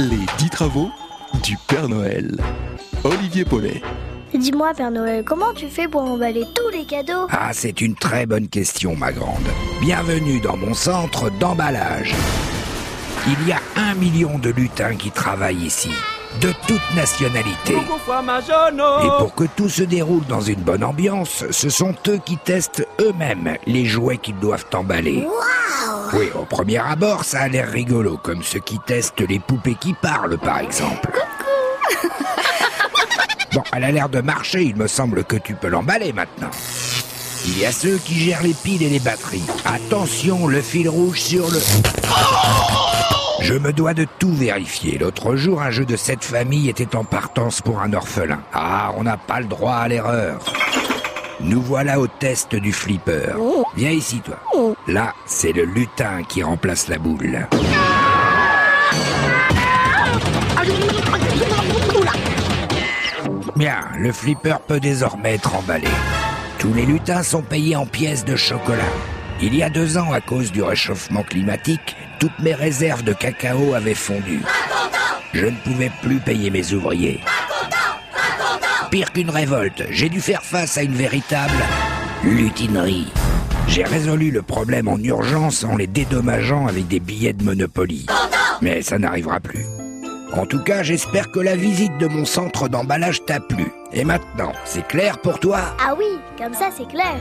Les 10 travaux du Père Noël. Olivier Paulet. Dis-moi, Père Noël, comment tu fais pour emballer tous les cadeaux? Ah, c'est une très bonne question, ma grande. Bienvenue dans mon centre d'emballage. Il y a un million de lutins qui travaillent ici, de toutes nationalités. Et pour que tout se déroule dans une bonne ambiance, ce sont eux qui testent eux-mêmes les jouets qu'ils doivent emballer. Oui, au premier abord, ça a l'air rigolo, comme ceux qui testent les poupées qui parlent, par exemple. Bon, elle a l'air de marcher, il me semble que tu peux l'emballer maintenant. Il y a ceux qui gèrent les piles et les batteries. Attention, le fil rouge sur le... Je me dois de tout vérifier. L'autre jour, un jeu de cette famille était en partance pour un orphelin. Ah, on n'a pas le droit à l'erreur. Nous voilà au test du flipper. Viens ici, toi. Là, c'est le lutin qui remplace la boule. Bien, le flipper peut désormais être emballé. Tous les lutins sont payés en pièces de chocolat. Il y a deux ans, à cause du réchauffement climatique, toutes mes réserves de cacao avaient fondu. Je ne pouvais plus payer mes ouvriers. Pire qu'une révolte, j'ai dû faire face à une véritable lutinerie. J'ai résolu le problème en urgence en les dédommageant avec des billets de Monopoly. Mais ça n'arrivera plus. En tout cas, j'espère que la visite de mon centre d'emballage t'a plu. Et maintenant, c'est clair pour toi? Ah oui, comme ça c'est clair.